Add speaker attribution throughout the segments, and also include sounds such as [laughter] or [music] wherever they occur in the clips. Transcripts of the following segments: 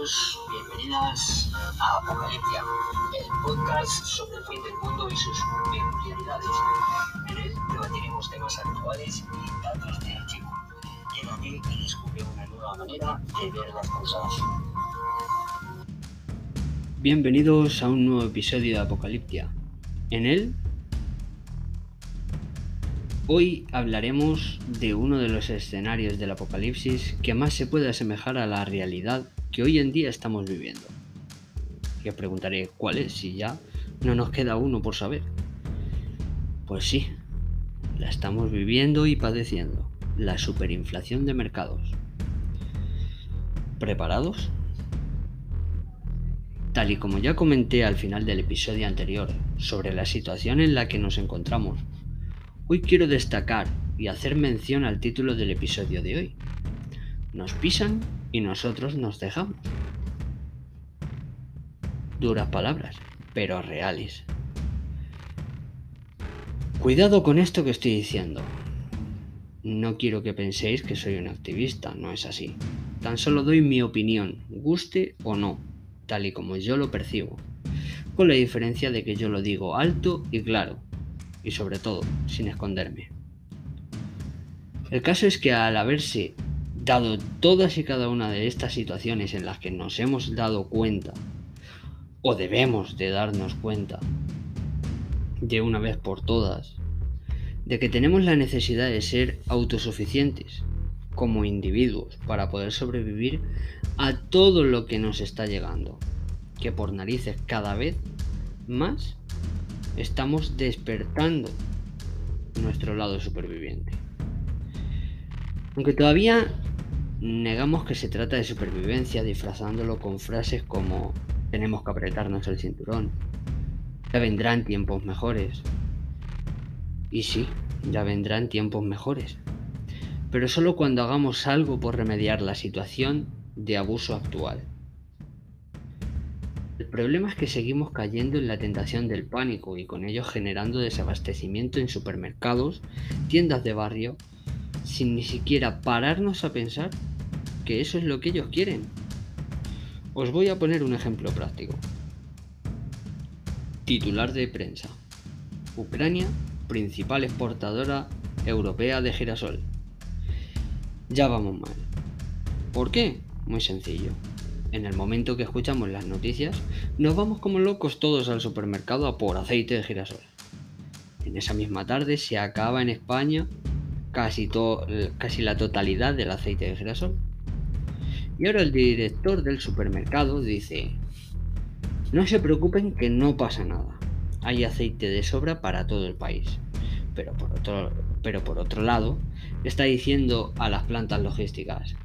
Speaker 1: Bienvenidos, bienvenidas a Apocalipsia, el podcast sobre el fin del mundo y sus peculiaridades. En él debatiremos temas actuales y datos de hecho. Quédate y descubre una nueva manera de ver las cosas.
Speaker 2: Bienvenidos a un nuevo episodio de Apocalipsia. En él Hoy hablaremos de uno de los escenarios del apocalipsis que más se puede asemejar a la realidad que hoy en día estamos viviendo. Y os preguntaré cuál es si ya no nos queda uno por saber. Pues sí, la estamos viviendo y padeciendo, la superinflación de mercados. ¿Preparados? Tal y como ya comenté al final del episodio anterior sobre la situación en la que nos encontramos Hoy quiero destacar y hacer mención al título del episodio de hoy. Nos pisan y nosotros nos dejamos. Duras palabras, pero reales. Cuidado con esto que estoy diciendo. No quiero que penséis que soy un activista, no es así. Tan solo doy mi opinión, guste o no, tal y como yo lo percibo, con la diferencia de que yo lo digo alto y claro, y sobre todo sin esconderme. El caso es que al haberse dado todas y cada una de estas situaciones en las que nos hemos dado cuenta, o debemos de darnos cuenta, de una vez por todas, de que tenemos la necesidad de ser autosuficientes como individuos para poder sobrevivir a todo lo que nos está llegando, que por narices cada vez más estamos despertando nuestro lado superviviente. Aunque todavía negamos que se trata de supervivencia disfrazándolo con frases como tenemos que apretarnos el cinturón, ya vendrán tiempos mejores. Y sí, ya vendrán tiempos mejores. Pero solo cuando hagamos algo por remediar la situación de abuso actual. El problema es que seguimos cayendo en la tentación del pánico y con ello generando desabastecimiento en supermercados, tiendas de barrio, sin ni siquiera pararnos a pensar eso es lo que ellos quieren. Os voy a poner un ejemplo práctico. Titular de prensa. Ucrania, principal exportadora europea de girasol. Ya vamos mal. ¿Por qué? Muy sencillo en el momento que escuchamos las noticias, nos vamos como locos todos al supermercado a por aceite de girasol. En esa misma tarde se acaba en España casi, casi la totalidad del aceite de girasol. Y ahora el director del supermercado dice, no se preocupen que no pasa nada. Hay aceite de sobra para todo el país. Pero por otro, pero por otro lado, está diciendo a las plantas logísticas,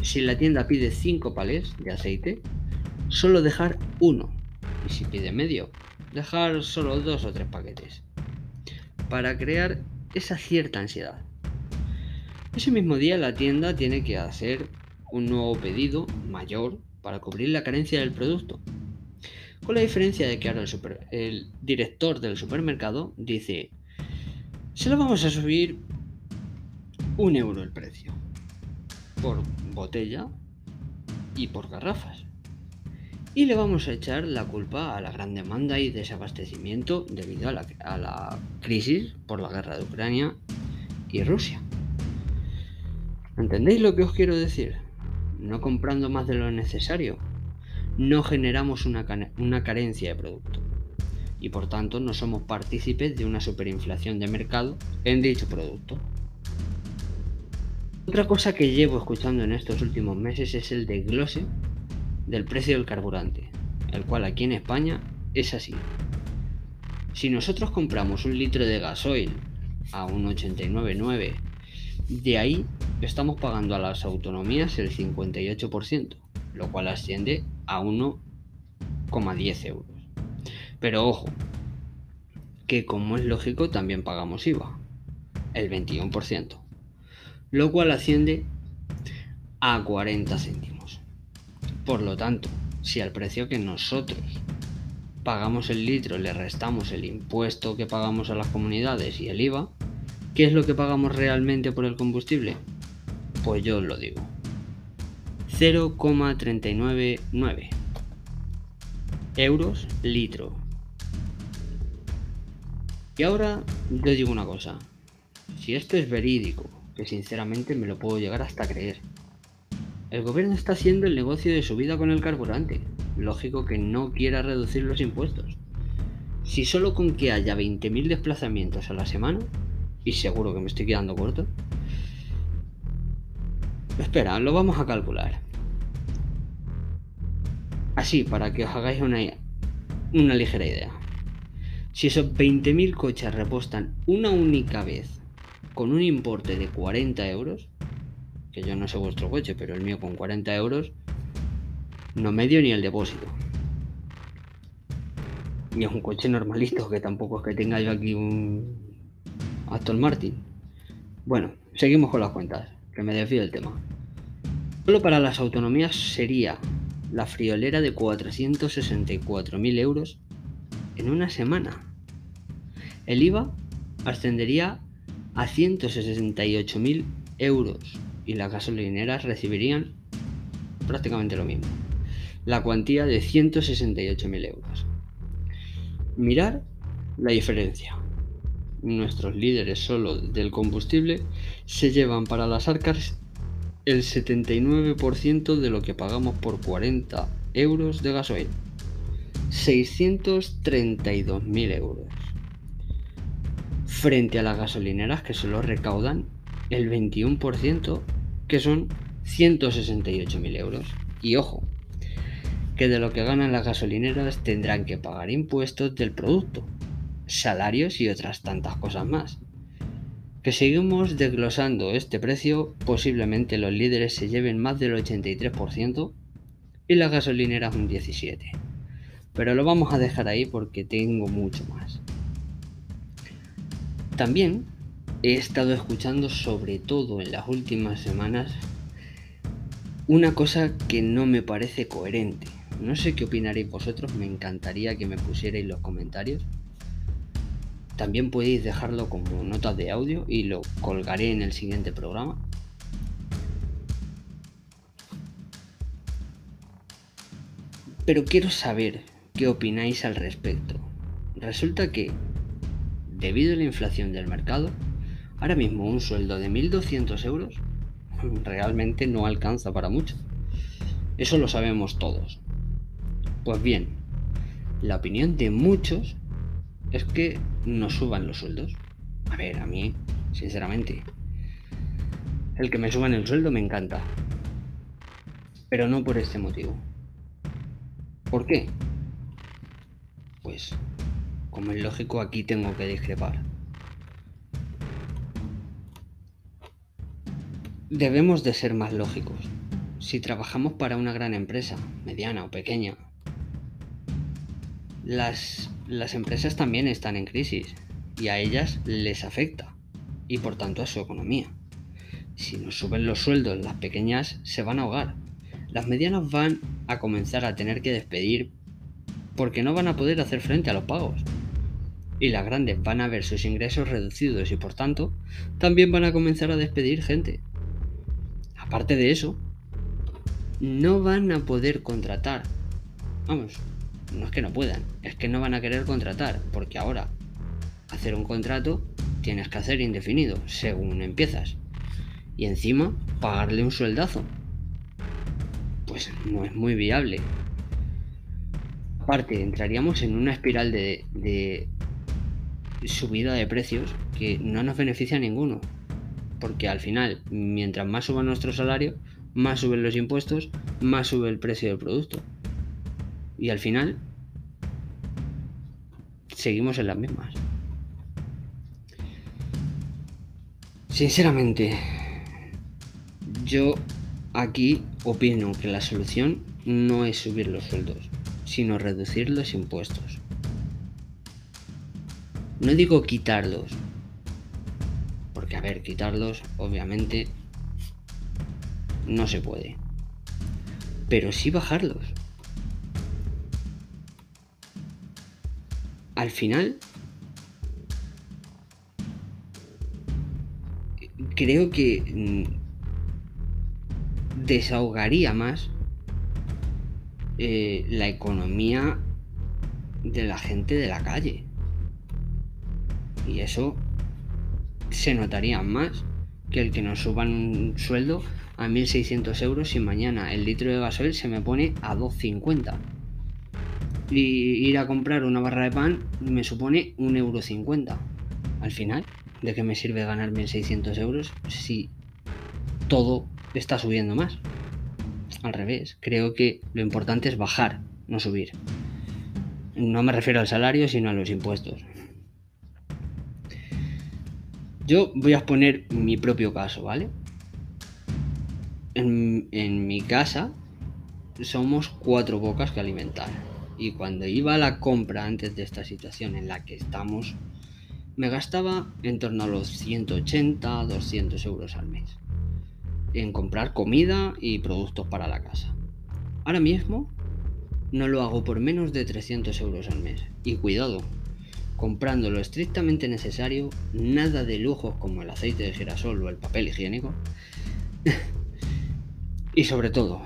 Speaker 2: si la tienda pide 5 palés de aceite, solo dejar uno. Y si pide medio, dejar solo dos o tres paquetes. Para crear esa cierta ansiedad. Ese mismo día la tienda tiene que hacer un nuevo pedido mayor para cubrir la carencia del producto. Con la diferencia de que ahora el, director del supermercado dice, se lo vamos a subir un euro el precio por botella y por garrafas. Y le vamos a echar la culpa a la gran demanda y desabastecimiento debido a la, a la crisis por la guerra de Ucrania y Rusia. ¿Entendéis lo que os quiero decir? No comprando más de lo necesario, no generamos una, una carencia de producto y por tanto no somos partícipes de una superinflación de mercado en dicho producto. Otra cosa que llevo escuchando en estos últimos meses es el desglose del precio del carburante, el cual aquí en España es así. Si nosotros compramos un litro de gasoil a 1,89,9, de ahí estamos pagando a las autonomías el 58%, lo cual asciende a 1,10 euros. Pero ojo, que como es lógico también pagamos IVA, el 21% lo cual asciende a 40 céntimos. Por lo tanto, si al precio que nosotros pagamos el litro le restamos el impuesto que pagamos a las comunidades y el IVA, ¿qué es lo que pagamos realmente por el combustible? Pues yo os lo digo. 0,399 euros litro. Y ahora yo digo una cosa, si esto es verídico, que sinceramente me lo puedo llegar hasta creer, el gobierno está haciendo el negocio de su vida con el carburante. Lógico que no quiera reducir los impuestos. Si solo con que haya 20.000 desplazamientos a la semana, y seguro que me estoy quedando corto, espera, lo vamos a calcular. Así, para que os hagáis una, una ligera idea. Si esos 20.000 coches repostan una única vez con un importe de 40 euros, que yo no sé vuestro coche, pero el mío con 40 euros, no medio ni el depósito. Y es un coche normalito, que tampoco es que tenga yo aquí un Aston Martin. Bueno, seguimos con las cuentas, que me desvío el tema. Solo para las autonomías sería la friolera de 464.000 euros en una semana. El IVA ascendería a 168.000 euros y las gasolineras recibirían prácticamente lo mismo. La cuantía de 168.000 euros. Mirar la diferencia. Nuestros líderes solo del combustible se llevan para las arcas el 79% de lo que pagamos por 40 euros de gasoil. 632.000 euros frente a las gasolineras que solo recaudan el 21%, que son 168.000 euros. Y ojo, que de lo que ganan las gasolineras tendrán que pagar impuestos del producto, salarios y otras tantas cosas más. Que seguimos desglosando este precio, posiblemente los líderes se lleven más del 83% y las gasolineras un 17%. Pero lo vamos a dejar ahí porque tengo mucho más. También he estado escuchando, sobre todo en las últimas semanas, una cosa que no me parece coherente. No sé qué opinaréis vosotros, me encantaría que me pusierais los comentarios. También podéis dejarlo como notas de audio y lo colgaré en el siguiente programa. Pero quiero saber qué opináis al respecto. Resulta que debido a la inflación del mercado, ahora mismo un sueldo de 1.200 euros [laughs] realmente no alcanza para mucho. Eso lo sabemos todos. Pues bien, la opinión de muchos es que no suban los sueldos. A ver, a mí, sinceramente, el que me suban el sueldo me encanta. Pero no por este motivo. ¿Por qué? Pues como es lógico, aquí tengo que discrepar. Debemos de ser más lógicos. Si trabajamos para una gran empresa, mediana o pequeña, las, las empresas también están en crisis y a ellas les afecta y por tanto a su economía. Si nos suben los sueldos, las pequeñas se van a ahogar. Las medianas van a comenzar a tener que despedir porque no van a poder hacer frente a los pagos y las grandes van a ver sus ingresos reducidos y por tanto también van a comenzar a despedir gente. Aparte de eso, no van a poder contratar. Vamos, no es que no puedan, es que no van a querer contratar, porque ahora hacer un contrato tienes que hacer indefinido, según empiezas. Y encima pagarle un sueldazo. Pues no es muy viable. Aparte, entraríamos en una espiral de, de subida de precios que no nos beneficia a ninguno. Porque al final, mientras más suba nuestro salario, más suben los impuestos, más sube el precio del producto. Y al final, seguimos en las mismas. Sinceramente, yo aquí opino que la solución no es subir los sueldos, sino reducir los impuestos. No digo quitarlos. Porque, a ver, quitarlos, obviamente, no se puede. Pero sí bajarlos. Al final, creo que mm, desahogaría más eh, la economía de la gente de la calle. Y eso se notaría más que el que nos suban un sueldo a 1.600 euros y mañana el litro de gasoil se me pone a 2,50. Y ir a comprar una barra de pan me supone 1,50 euro. Al final, ¿de qué me sirve ganar 1.600 euros si todo está subiendo más? Al revés, creo que lo importante es bajar, no subir. No me refiero al salario, sino a los impuestos. Yo voy a exponer mi propio caso, ¿vale? En, en, mi casa somos cuatro bocas que alimentar. Y cuando iba a la compra antes de esta situación en la que estamos, me gastaba en torno a los 180, 200 euros al mes. En comprar comida y productos para la casa. Ahora mismo no lo hago por menos de 300 euros al mes. Y cuidado, comprando lo estrictamente necesario, nada de lujos como el aceite de girasol o el papel higiénico. [laughs] y sobre todo,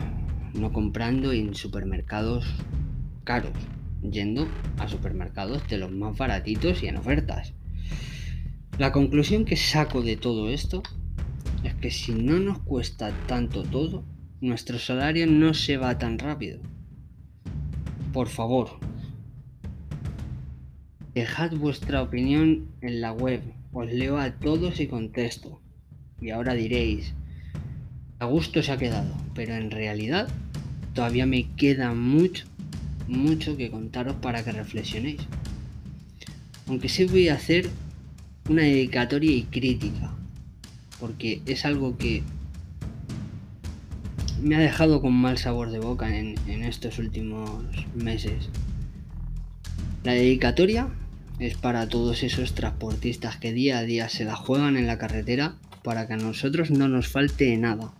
Speaker 2: no comprando en supermercados caros, yendo a supermercados de los más baratitos y en ofertas. La conclusión que saco de todo esto es que si no nos cuesta tanto todo, nuestro salario no se va tan rápido. Por favor, Dejad vuestra opinión en la web, os leo a todos y contesto. Y ahora diréis, a gusto se ha quedado, pero en realidad todavía me queda mucho, mucho que contaros para que reflexionéis. Aunque sí voy a hacer una dedicatoria y crítica, porque es algo que me ha dejado con mal sabor de boca en, en estos últimos meses. La dedicatoria es para todos esos transportistas que día a día se la juegan en la carretera para que a nosotros no nos falte nada.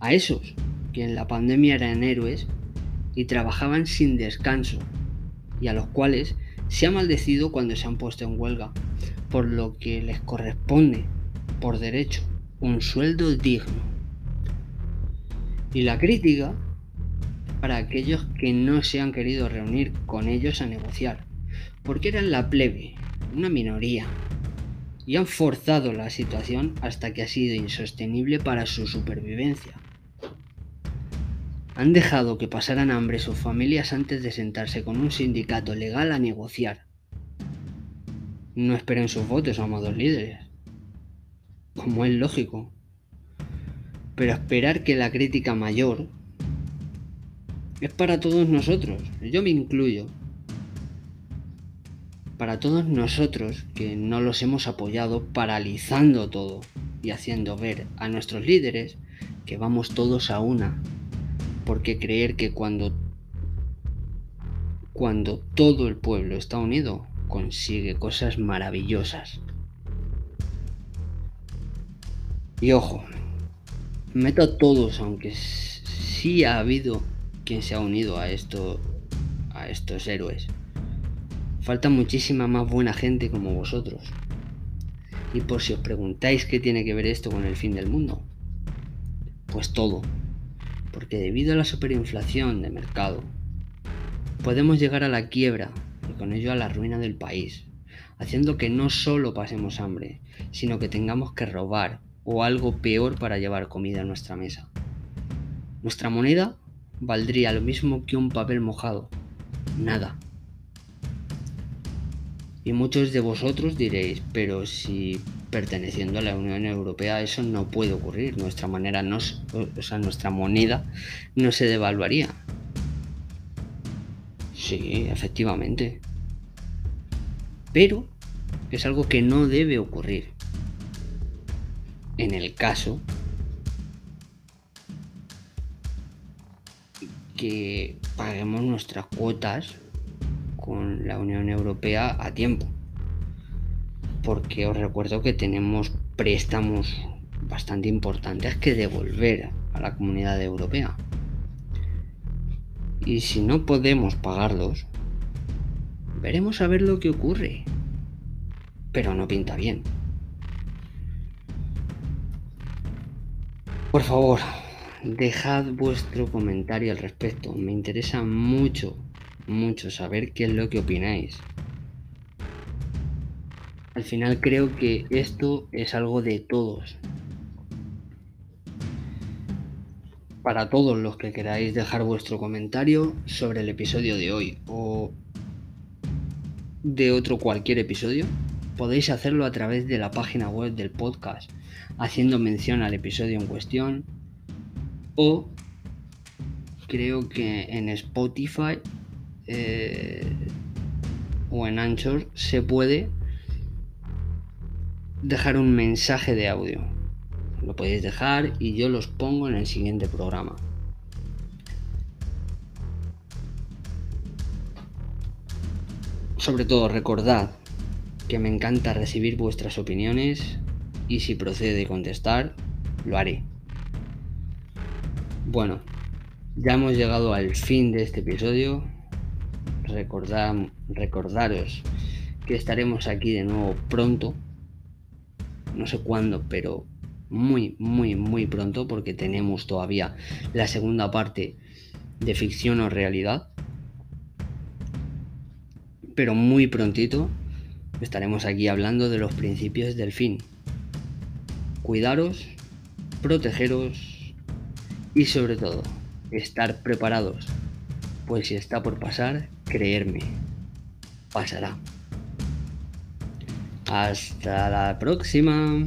Speaker 2: A esos que en la pandemia eran héroes y trabajaban sin descanso y a los cuales se ha maldecido cuando se han puesto en huelga, por lo que les corresponde, por derecho, un sueldo digno. Y la crítica para aquellos que no se han querido reunir con ellos a negociar porque eran la plebe, una minoría, y han forzado la situación hasta que ha sido insostenible para su supervivencia. Han dejado que pasaran hambre sus familias antes de sentarse con un sindicato legal a negociar. No esperen sus votos, amados líderes, como es lógico. Pero esperar que la crítica mayor es para todos nosotros, yo me incluyo para todos nosotros que no los hemos apoyado paralizando todo y haciendo ver a nuestros líderes que vamos todos a una. Porque creer que cuando cuando todo el pueblo está unido consigue cosas maravillosas. Y ojo, meto a todos, aunque sí ha habido quien se ha unido a esto a estos héroes. Falta muchísima más buena gente como vosotros. Y por si os preguntáis qué tiene que ver esto con el fin del mundo, pues todo. Porque debido a la superinflación de mercado, podemos llegar a la quiebra y con ello a la ruina del país, haciendo que no solo pasemos hambre, sino que tengamos que robar o algo peor para llevar comida a nuestra mesa. Nuestra moneda valdría lo mismo que un papel mojado. Nada. Y muchos de vosotros diréis, pero si perteneciendo a la Unión Europea eso no puede ocurrir, nuestra manera no, o sea, nuestra moneda no se devaluaría. Sí, efectivamente. Pero es algo que no debe ocurrir. En el caso que paguemos nuestras cuotas con la Unión Europea a tiempo. Porque os recuerdo que tenemos préstamos bastante importantes que devolver a la comunidad europea. Y si no podemos pagarlos, veremos a ver lo que ocurre. Pero no pinta bien. Por favor, dejad vuestro comentario al respecto. Me interesa mucho, mucho saber qué es lo que opináis. Al final creo que esto es algo de todos. Para todos los que queráis dejar vuestro comentario sobre el episodio de hoy o de otro cualquier episodio, podéis hacerlo a través de la página web del podcast, haciendo mención al episodio en cuestión o creo que en Spotify eh, o en Anchor se puede dejar un mensaje de audio. Lo podéis dejar y yo los pongo en el siguiente programa. Sobre todo recordad que me encanta recibir vuestras opiniones y si procede contestar, lo haré. Bueno, ya hemos llegado al fin de este episodio. Recordaros que estaremos aquí de nuevo pronto. No sé cuándo, pero muy, muy, muy pronto porque tenemos todavía la segunda parte de ficción o realidad. Pero muy prontito estaremos aquí hablando de los principios del fin. Cuidaros, protegeros y sobre todo, estar preparados, pues si está por pasar, creerme, pasará. Hasta la próxima.